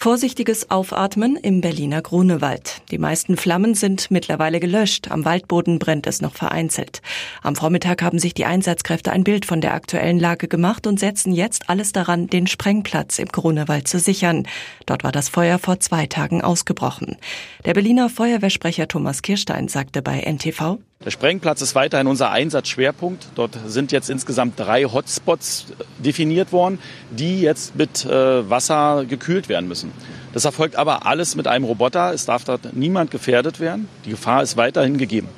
Vorsichtiges Aufatmen im Berliner Grunewald. Die meisten Flammen sind mittlerweile gelöscht. Am Waldboden brennt es noch vereinzelt. Am Vormittag haben sich die Einsatzkräfte ein Bild von der aktuellen Lage gemacht und setzen jetzt alles daran, den Sprengplatz im Grunewald zu sichern. Dort war das Feuer vor zwei Tagen ausgebrochen. Der Berliner Feuerwehrsprecher Thomas Kirstein sagte bei NTV, der Sprengplatz ist weiterhin unser Einsatzschwerpunkt. Dort sind jetzt insgesamt drei Hotspots definiert worden, die jetzt mit äh, Wasser gekühlt werden müssen. Das erfolgt aber alles mit einem Roboter. Es darf dort niemand gefährdet werden. Die Gefahr ist weiterhin gegeben.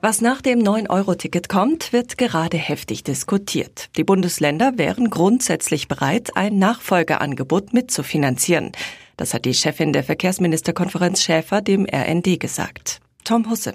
Was nach dem 9-Euro-Ticket kommt, wird gerade heftig diskutiert. Die Bundesländer wären grundsätzlich bereit, ein Nachfolgeangebot mitzufinanzieren. Das hat die Chefin der Verkehrsministerkonferenz Schäfer dem RND gesagt. Tom Husse.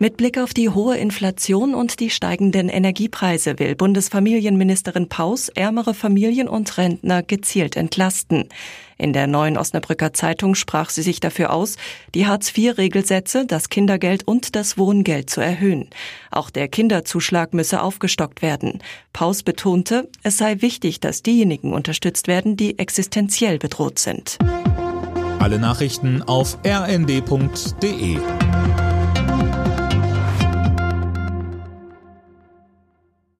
Mit Blick auf die hohe Inflation und die steigenden Energiepreise will Bundesfamilienministerin Paus ärmere Familien und Rentner gezielt entlasten. In der neuen Osnabrücker Zeitung sprach sie sich dafür aus, die Hartz-IV-Regelsätze, das Kindergeld und das Wohngeld zu erhöhen. Auch der Kinderzuschlag müsse aufgestockt werden. Paus betonte, es sei wichtig, dass diejenigen unterstützt werden, die existenziell bedroht sind. Alle Nachrichten auf rnd.de